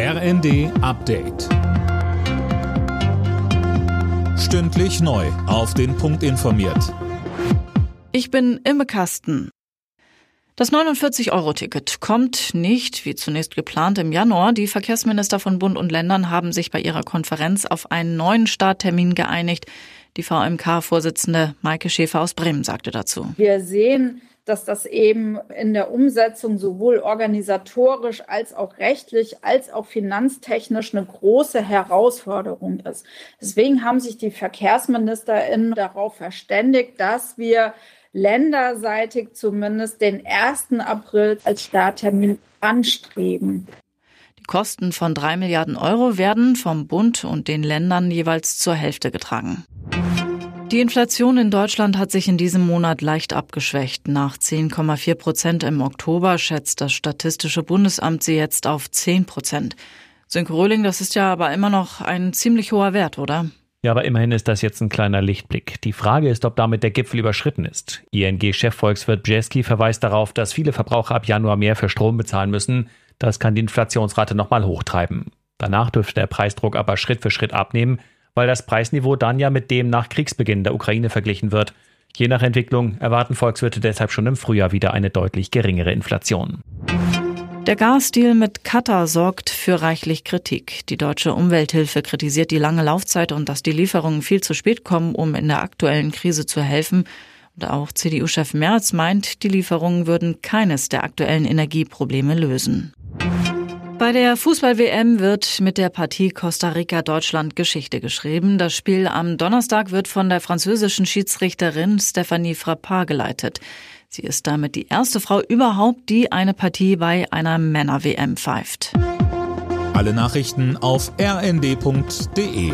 RND Update. Stündlich neu. Auf den Punkt informiert. Ich bin Imme Kasten. Das 49-Euro-Ticket kommt nicht, wie zunächst geplant, im Januar. Die Verkehrsminister von Bund und Ländern haben sich bei ihrer Konferenz auf einen neuen Starttermin geeinigt. Die VMK-Vorsitzende Maike Schäfer aus Bremen sagte dazu. Wir sehen dass das eben in der Umsetzung sowohl organisatorisch als auch rechtlich als auch finanztechnisch eine große Herausforderung ist. Deswegen haben sich die VerkehrsministerInnen darauf verständigt, dass wir länderseitig zumindest den 1. April als Starttermin anstreben. Die Kosten von drei Milliarden Euro werden vom Bund und den Ländern jeweils zur Hälfte getragen. Die Inflation in Deutschland hat sich in diesem Monat leicht abgeschwächt. Nach 10,4 Prozent im Oktober schätzt das Statistische Bundesamt sie jetzt auf 10 Prozent. Sönke Röhling, das ist ja aber immer noch ein ziemlich hoher Wert, oder? Ja, aber immerhin ist das jetzt ein kleiner Lichtblick. Die Frage ist, ob damit der Gipfel überschritten ist. ING-Chefvolkswirt Bjeski verweist darauf, dass viele Verbraucher ab Januar mehr für Strom bezahlen müssen. Das kann die Inflationsrate nochmal hochtreiben. Danach dürfte der Preisdruck aber Schritt für Schritt abnehmen weil das Preisniveau dann ja mit dem nach Kriegsbeginn der Ukraine verglichen wird. Je nach Entwicklung erwarten Volkswirte deshalb schon im Frühjahr wieder eine deutlich geringere Inflation. Der Gasdeal mit Katar sorgt für reichlich Kritik. Die deutsche Umwelthilfe kritisiert die lange Laufzeit und dass die Lieferungen viel zu spät kommen, um in der aktuellen Krise zu helfen. Und auch CDU-Chef Merz meint, die Lieferungen würden keines der aktuellen Energieprobleme lösen. Bei der Fußball-WM wird mit der Partie Costa Rica-Deutschland Geschichte geschrieben. Das Spiel am Donnerstag wird von der französischen Schiedsrichterin Stephanie Frappard geleitet. Sie ist damit die erste Frau überhaupt, die eine Partie bei einer Männer-WM pfeift. Alle Nachrichten auf rnd.de